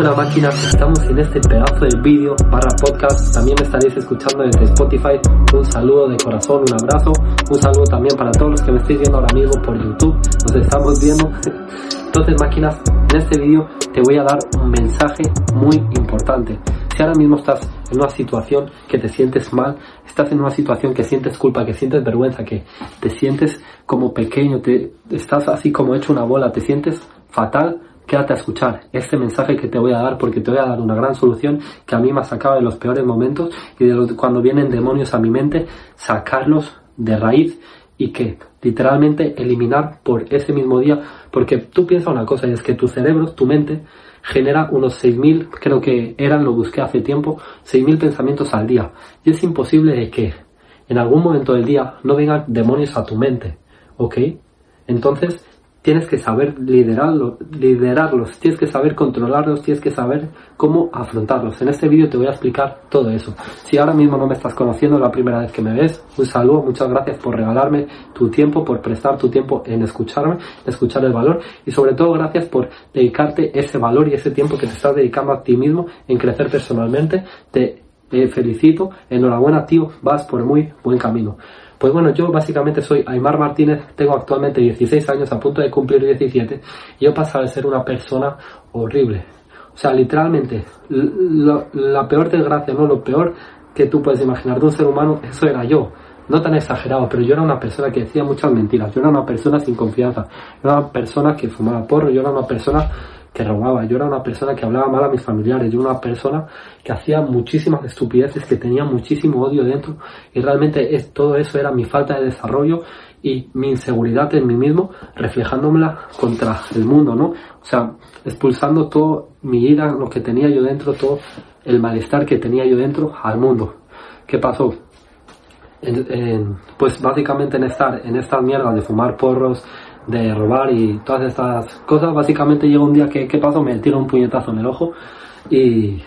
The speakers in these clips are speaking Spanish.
Máquinas, estamos en este pedazo de vídeo barra podcast, también me estaréis escuchando desde Spotify, un saludo de corazón, un abrazo, un saludo también para todos los que me estéis viendo ahora mismo por YouTube, nos estamos viendo. Entonces máquinas, en este vídeo te voy a dar un mensaje muy importante. Si ahora mismo estás en una situación que te sientes mal, estás en una situación que sientes culpa, que sientes vergüenza, que te sientes como pequeño, te estás así como hecho una bola, te sientes fatal, quédate a escuchar este mensaje que te voy a dar porque te voy a dar una gran solución que a mí me ha sacado de los peores momentos y de cuando vienen demonios a mi mente, sacarlos de raíz y que literalmente eliminar por ese mismo día, porque tú piensas una cosa y es que tu cerebro, tu mente, genera unos 6.000, creo que eran, lo busqué hace tiempo, 6.000 pensamientos al día. Y es imposible de que en algún momento del día no vengan demonios a tu mente, ¿ok? Entonces, tienes que saber liderarlos, liderarlos, tienes que saber controlarlos, tienes que saber cómo afrontarlos. En este vídeo te voy a explicar todo eso. Si ahora mismo no me estás conociendo, la primera vez que me ves, un saludo, muchas gracias por regalarme tu tiempo, por prestar tu tiempo en escucharme, escuchar el valor y sobre todo gracias por dedicarte ese valor y ese tiempo que te estás dedicando a ti mismo en crecer personalmente. Te felicito, enhorabuena tío, vas por muy buen camino. Pues bueno, yo básicamente soy Aymar Martínez, tengo actualmente 16 años, a punto de cumplir 17, y yo pasaba de ser una persona horrible. O sea, literalmente, la peor desgracia, ¿no? Lo peor que tú puedes imaginar de un ser humano, eso era yo. No tan exagerado, pero yo era una persona que decía muchas mentiras, yo era una persona sin confianza, yo era una persona que fumaba porro, yo era una persona que robaba, yo era una persona que hablaba mal a mis familiares, yo era una persona que hacía muchísimas estupideces, que tenía muchísimo odio dentro y realmente es, todo eso era mi falta de desarrollo y mi inseguridad en mí mismo reflejándomela contra el mundo, ¿no? O sea, expulsando todo mi ira, lo que tenía yo dentro, todo el malestar que tenía yo dentro al mundo. ¿Qué pasó? pues básicamente en estar en esta mierda de fumar porros, de robar y todas estas cosas. Básicamente llega un día que, ¿qué pasó? Me tiro un puñetazo en el ojo y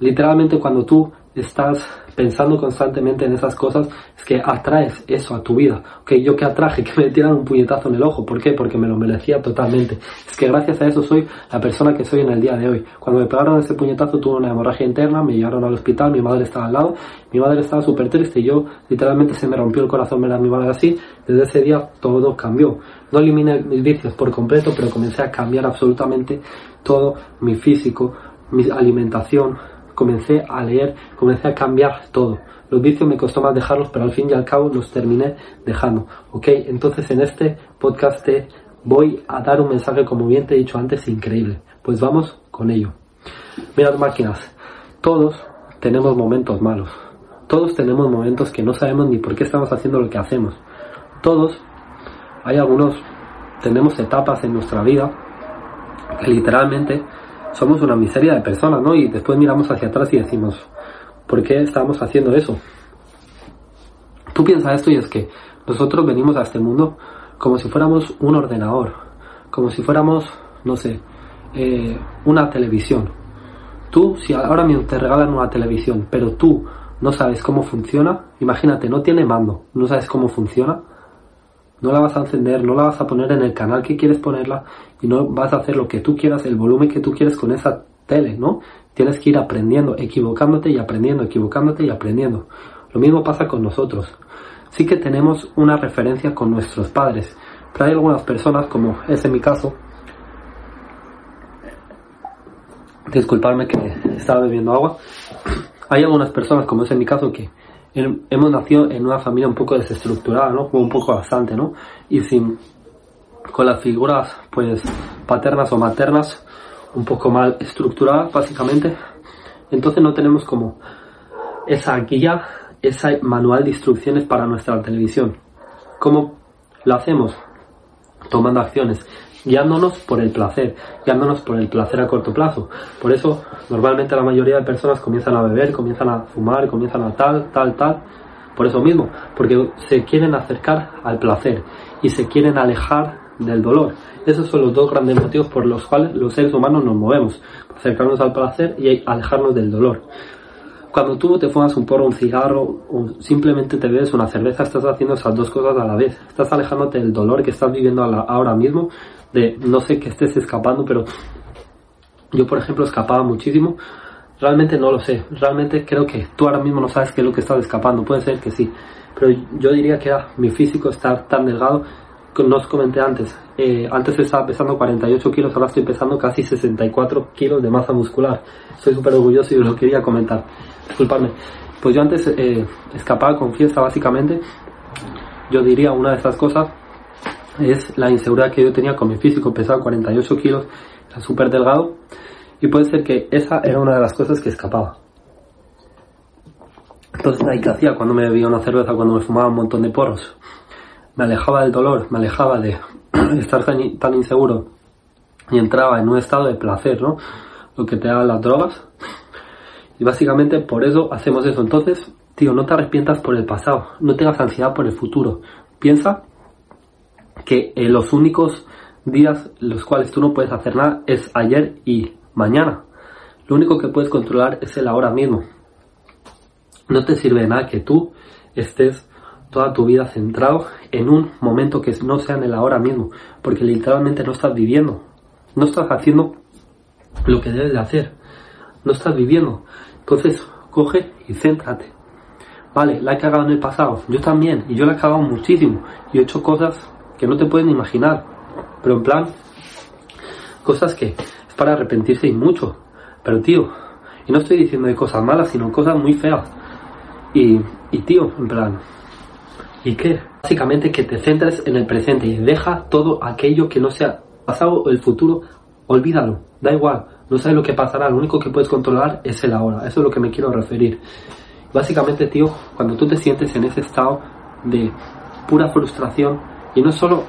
literalmente cuando tú estás pensando constantemente en esas cosas, es que atraes eso a tu vida. Ok, yo que atraje que me tiran un puñetazo en el ojo. ¿Por qué? Porque me lo merecía totalmente. Es que gracias a eso soy la persona que soy en el día de hoy. Cuando me pegaron ese puñetazo tuve una hemorragia interna, me llevaron al hospital, mi madre estaba al lado, mi madre estaba súper triste y yo literalmente se me rompió el corazón ver a mi madre así. Desde ese día todo cambió. No eliminé mis vicios por completo, pero comencé a cambiar absolutamente todo mi físico, mi alimentación, comencé a leer, comencé a cambiar todo. Los vicios me costó más dejarlos, pero al fin y al cabo los terminé dejando. ¿Ok? Entonces en este podcast voy a dar un mensaje, como bien te he dicho antes, increíble. Pues vamos con ello. Mirad máquinas, todos tenemos momentos malos. Todos tenemos momentos que no sabemos ni por qué estamos haciendo lo que hacemos. Todos, hay algunos, tenemos etapas en nuestra vida que literalmente somos una miseria de personas, ¿no? Y después miramos hacia atrás y decimos, ¿por qué estamos haciendo eso? Tú piensas esto y es que nosotros venimos a este mundo como si fuéramos un ordenador, como si fuéramos, no sé, eh, una televisión. Tú, si ahora mismo te regalan una televisión, pero tú no sabes cómo funciona, imagínate, no tiene mando, no sabes cómo funciona, no la vas a encender, no la vas a poner en el canal que quieres ponerla y no vas a hacer lo que tú quieras, el volumen que tú quieres con esa tele, ¿no? Tienes que ir aprendiendo, equivocándote y aprendiendo, equivocándote y aprendiendo. Lo mismo pasa con nosotros. Sí que tenemos una referencia con nuestros padres, pero hay algunas personas, como es en mi caso, disculparme que estaba bebiendo agua, hay algunas personas, como es en mi caso, que hemos nacido en una familia un poco desestructurada, ¿no? Un poco bastante, ¿no? Y sin, con las figuras, pues, paternas o maternas, un poco mal estructuradas, básicamente. Entonces no tenemos como esa guía, ese manual de instrucciones para nuestra televisión. ¿Cómo lo hacemos? Tomando acciones guiándonos por el placer, guiándonos por el placer a corto plazo. Por eso, normalmente la mayoría de personas comienzan a beber, comienzan a fumar, comienzan a tal, tal, tal. Por eso mismo, porque se quieren acercar al placer y se quieren alejar del dolor. Esos son los dos grandes motivos por los cuales los seres humanos nos movemos, acercarnos al placer y alejarnos del dolor. Cuando tú te fumas un porro, un cigarro o simplemente te bebes una cerveza, estás haciendo esas dos cosas a la vez. Estás alejándote del dolor que estás viviendo ahora mismo, de no sé que estés escapando, pero Yo, por ejemplo, escapaba muchísimo. Realmente no lo sé. Realmente creo que tú ahora mismo no sabes qué es lo que estás escapando. Puede ser que sí. Pero yo diría que era mi físico estar tan delgado. No os comenté antes. Eh, antes estaba pesando 48 kilos, ahora estoy pesando casi 64 kilos de masa muscular. Estoy súper orgulloso y os lo quería comentar. Disculpadme. Pues yo antes eh, escapaba con fiesta, básicamente. Yo diría una de esas cosas es la inseguridad que yo tenía con mi físico. Pesaba 48 kilos, era súper delgado. Y puede ser que esa era una de las cosas que escapaba. Entonces, ¿qué hacía cuando me bebía una cerveza, cuando me fumaba un montón de porros? Me alejaba del dolor, me alejaba de estar tan, inseguro y entraba en un estado de placer, ¿no? Lo que te dan las drogas. Y básicamente por eso hacemos eso. Entonces, tío, no te arrepientas por el pasado, no tengas ansiedad por el futuro. Piensa que en los únicos días los cuales tú no puedes hacer nada es ayer y mañana. Lo único que puedes controlar es el ahora mismo. No te sirve de nada que tú estés toda tu vida centrado en un momento que no sea en el ahora mismo, porque literalmente no estás viviendo, no estás haciendo lo que debes de hacer, no estás viviendo. Entonces, coge y céntrate. Vale, la he cagado en el pasado, yo también, y yo la he cagado muchísimo, y he hecho cosas que no te pueden imaginar, pero en plan, cosas que es para arrepentirse y mucho, pero tío, y no estoy diciendo de cosas malas, sino cosas muy feas. Y, y tío, en plan, ¿y qué? Básicamente que te centres en el presente y deja todo aquello que no sea pasado o el futuro, olvídalo, da igual, no sabes lo que pasará, lo único que puedes controlar es el ahora, eso es lo que me quiero referir. Básicamente, tío, cuando tú te sientes en ese estado de pura frustración, y no solo,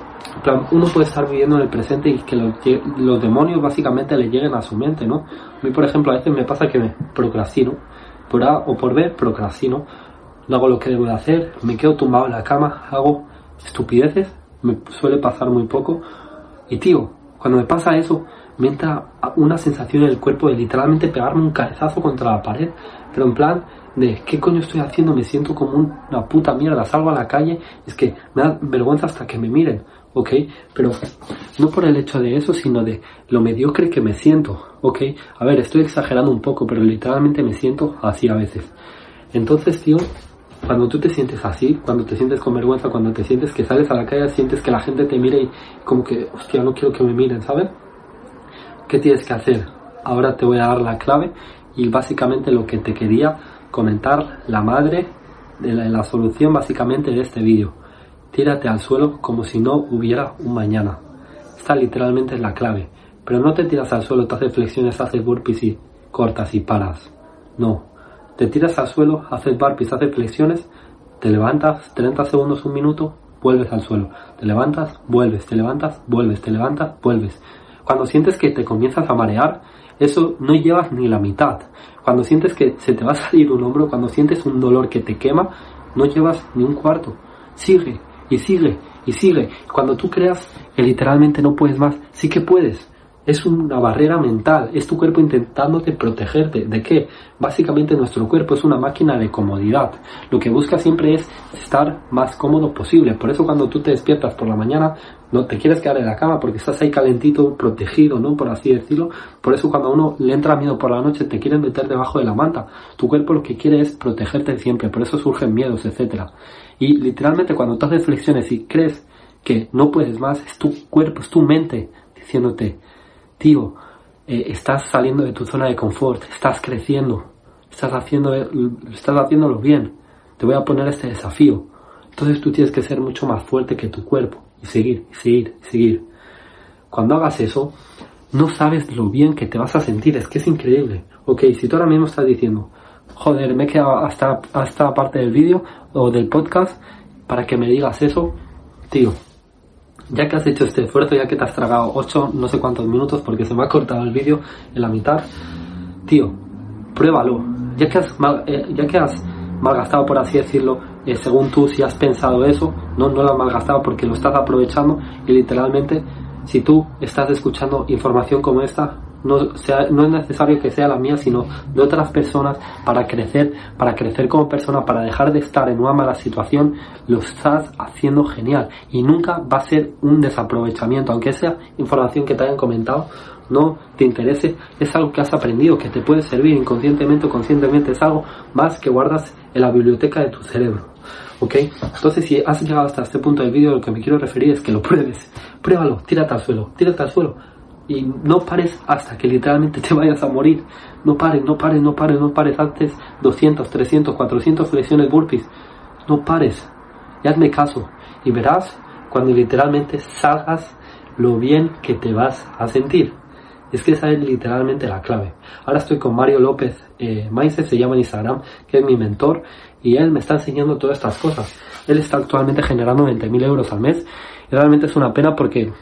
uno puede estar viviendo en el presente y que los, los, demonios básicamente le lleguen a su mente, ¿no? A mí, por ejemplo, a veces me pasa que me procrastino, por A o por B, procrastino, no hago lo que debo de hacer, me quedo tumbado en la cama, hago estupideces, me suele pasar muy poco. Y tío, cuando me pasa eso, me entra una sensación en el cuerpo de literalmente pegarme un cabezazo contra la pared, pero en plan de qué coño estoy haciendo, me siento como una puta mierda, salgo a la calle, es que me da vergüenza hasta que me miren, ¿ok? Pero no por el hecho de eso, sino de lo mediocre que me siento, ¿ok? A ver, estoy exagerando un poco, pero literalmente me siento así a veces. Entonces, tío, cuando tú te sientes así, cuando te sientes con vergüenza, cuando te sientes que sales a la calle, sientes que la gente te mire y como que, hostia, no quiero que me miren, ¿sabes? ¿Qué tienes que hacer? Ahora te voy a dar la clave y básicamente lo que te quería comentar, la madre de la, solución básicamente de este vídeo. Tírate al suelo como si no hubiera un mañana. Esta literalmente es la clave. Pero no te tiras al suelo, te haces flexiones, haces burpees y cortas y paras. No, te tiras al suelo, haces burpees, haces flexiones, te levantas 30 segundos, un minuto, vuelves al suelo. Te levantas, vuelves, te levantas, vuelves, te levantas, vuelves. Cuando sientes que te comienzas a marear, eso no llevas ni la mitad. Cuando sientes que se te va a salir un hombro, cuando sientes un dolor que te quema, no llevas ni un cuarto. Sigue y sigue y sigue. Cuando tú creas que literalmente no puedes más, sí que puedes es una barrera mental, es tu cuerpo intentándote protegerte. ¿De qué? Básicamente nuestro cuerpo es una máquina de comodidad. Lo que busca siempre es estar más cómodo posible. Por eso cuando tú te despiertas por la mañana, no te quieres quedar en la cama porque estás ahí calentito, protegido, ¿no? Por así decirlo. Por eso cuando uno le entra miedo por la noche, te quieres meter debajo de la manta. Tu cuerpo lo que quiere es protegerte siempre. Por eso surgen miedos, etcétera. Y literalmente cuando tú haces flexiones y crees que no puedes más, es tu cuerpo, es tu mente diciéndote, tío, eh, estás saliendo de tu zona de confort, estás creciendo, estás, haciendo, estás haciéndolo bien, te voy a poner este desafío. Entonces tú tienes que ser mucho más fuerte que tu cuerpo y seguir, y seguir, y seguir. Cuando hagas eso, no sabes lo bien que te vas a sentir, es que es increíble. Ok, si tú ahora mismo estás diciendo, joder, me he quedado hasta, hasta parte del vídeo o del podcast para que me digas eso, tío, ya que has hecho este esfuerzo, ya que te has tragado 8 no sé cuántos minutos porque se me ha cortado el vídeo en la mitad, tío, pruébalo. Ya que has, eh, ya que has malgastado, por así decirlo, eh, según tú, si has pensado eso, no, no lo has malgastado porque lo estás aprovechando y literalmente, si tú estás escuchando información como esta, no, es necesario que sea la mía, sino de otras personas para crecer, para crecer como persona, para dejar de estar en una mala situación, lo estás haciendo genial y nunca va a ser un desaprovechamiento, aunque sea información que te hayan comentado, no te interese, es algo que has aprendido, que te puede servir inconscientemente o conscientemente, es algo más que guardas en la biblioteca de tu cerebro. ¿Ok? Entonces, si has llegado hasta este punto del vídeo, lo que me quiero referir es que lo pruebes. Pruébalo, tírate al suelo, tírate al suelo. Y no pares hasta que literalmente te vayas a morir. No pares, no pares, no pares, no pares. Antes 200, 300, 400 flexiones burpees. No pares. Y hazme caso. Y verás cuando literalmente salgas lo bien que te vas a sentir. Es que esa es literalmente la clave. Ahora estoy con Mario López eh, se llama en Instagram, que es mi mentor, y él me está enseñando todas estas cosas. Él está actualmente generando 20.000 euros al mes, y realmente es una pena porque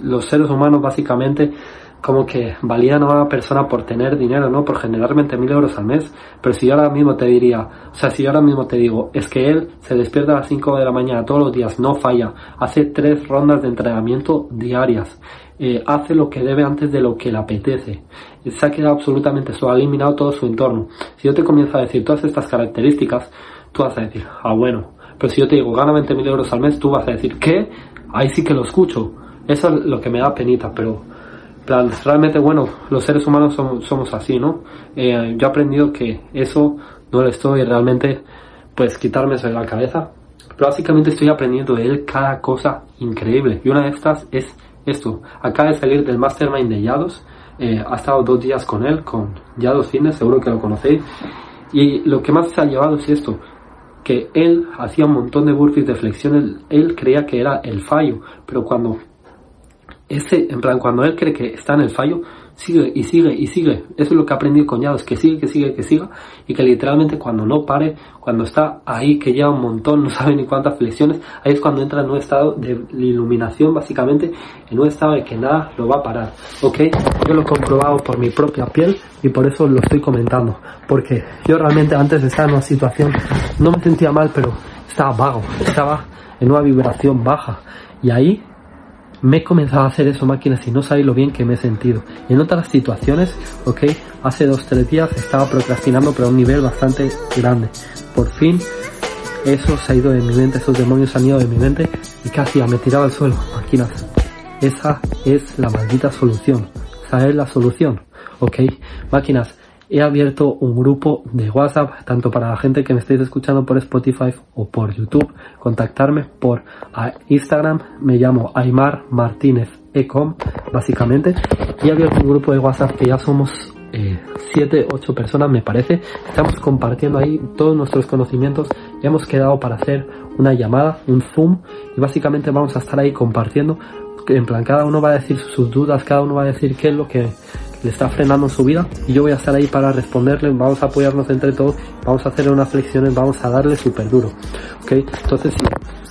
los seres humanos básicamente como que valían a una persona por tener dinero, ¿no? Por generar 20.000 euros al mes. Pero si yo ahora mismo te diría, o sea, si yo ahora mismo te digo, es que él se despierta a las 5 de la mañana todos los días, no falla, hace tres rondas de entrenamiento diarias, eh, hace lo que debe antes de lo que le apetece, se ha quedado absolutamente solo, ha eliminado todo su entorno. Si yo te comienzo a decir todas estas características, tú vas a decir, ah, bueno, pero si yo te digo, gana 20.000 euros al mes, tú vas a decir, ¿qué? Ahí sí que lo escucho. Eso es lo que me da penita, pero realmente, bueno, los seres humanos somos, así, ¿no? Eh, yo he aprendido que eso no lo estoy realmente, pues, quitarme eso de la cabeza. Pero básicamente estoy aprendiendo de él cada cosa increíble. Y una de estas es esto. Acaba de salir del Mastermind de Yados. Eh, ha estado dos días con él, con Yados Fitness, seguro que lo conocéis. Y lo que más se ha llevado es esto. Que él hacía un montón de burpees de flexiones, él creía que era el fallo, pero cuando ese, en plan, cuando él cree que está en el fallo, sigue y sigue y sigue. Eso es lo que ha aprendido con que sigue, que sigue, que siga, y que literalmente cuando no pare, cuando está ahí, que lleva un montón, no sabe ni cuántas flexiones, ahí es cuando entra en un estado de iluminación, básicamente, en un estado de que nada lo va a parar. ¿Ok? Yo lo he comprobado por mi propia piel y por eso lo estoy comentando. Porque yo realmente antes de estar en una situación, no me sentía mal, pero estaba vago, estaba en una vibración baja. Y ahí me he comenzado a hacer eso máquinas y no sabéis lo bien que me he sentido. En otras situaciones, ok, hace dos, tres días estaba procrastinando pero a un nivel bastante grande. Por fin, eso se ha ido de mi mente, esos demonios han ido de mi mente y casi me tiraba al suelo, máquinas. Esa es la maldita solución. Esa es la solución, ok, máquinas he abierto un grupo de WhatsApp, tanto para la gente que me estéis escuchando por Spotify o por YouTube, contactarme por Instagram, me llamo Aymar Martínez Ecom, básicamente, y he abierto un grupo de WhatsApp que ya somos 7, eh, 8 personas me parece, estamos compartiendo ahí todos nuestros conocimientos, hemos quedado para hacer una llamada, un Zoom, y básicamente vamos a estar ahí compartiendo, en plan, cada uno va a decir sus dudas, cada uno va a decir qué es lo que le está frenando su vida y yo voy a estar ahí para responderle, vamos a apoyarnos entre todos, vamos a hacer unas flexiones, vamos a darle súper duro, ¿ok? Entonces si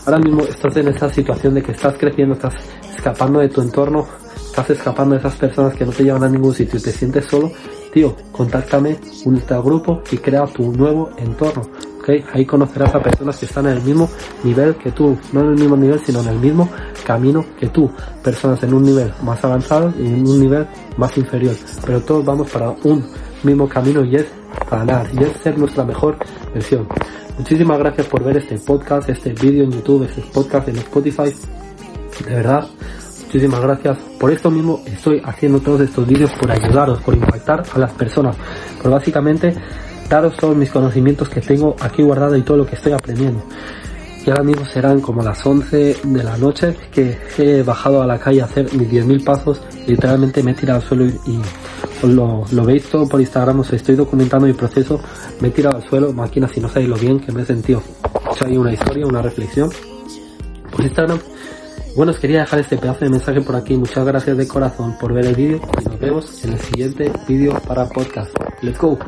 ahora mismo estás en esa situación de que estás creciendo, estás escapando de tu entorno, estás escapando de esas personas que no te llevan a ningún sitio y te sientes solo, tío, contáctame, únete al grupo y crea tu nuevo entorno. Ahí conocerás a personas que están en el mismo nivel que tú, no en el mismo nivel, sino en el mismo camino que tú. Personas en un nivel más avanzado y en un nivel más inferior. Pero todos vamos para un mismo camino y es ganar, y es ser nuestra mejor versión. Muchísimas gracias por ver este podcast, este vídeo en YouTube, este podcast en Spotify. De verdad, muchísimas gracias. Por esto mismo estoy haciendo todos estos vídeos por ayudaros, por impactar a las personas. Pero básicamente daros todos mis conocimientos que tengo aquí guardado y todo lo que estoy aprendiendo. Y ahora mismo serán como las 11 de la noche que he bajado a la calle a hacer mis 10.000 pasos. Literalmente me he tirado al suelo y, lo, lo, veis todo por Instagram, os estoy documentando mi proceso. Me he tirado al suelo, máquina, si no sabéis lo bien que me he sentido. He hecho una historia, una reflexión por Instagram. Bueno, os quería dejar este pedazo de mensaje por aquí. Muchas gracias de corazón por ver el vídeo y nos vemos en el siguiente vídeo para podcast. Let's go.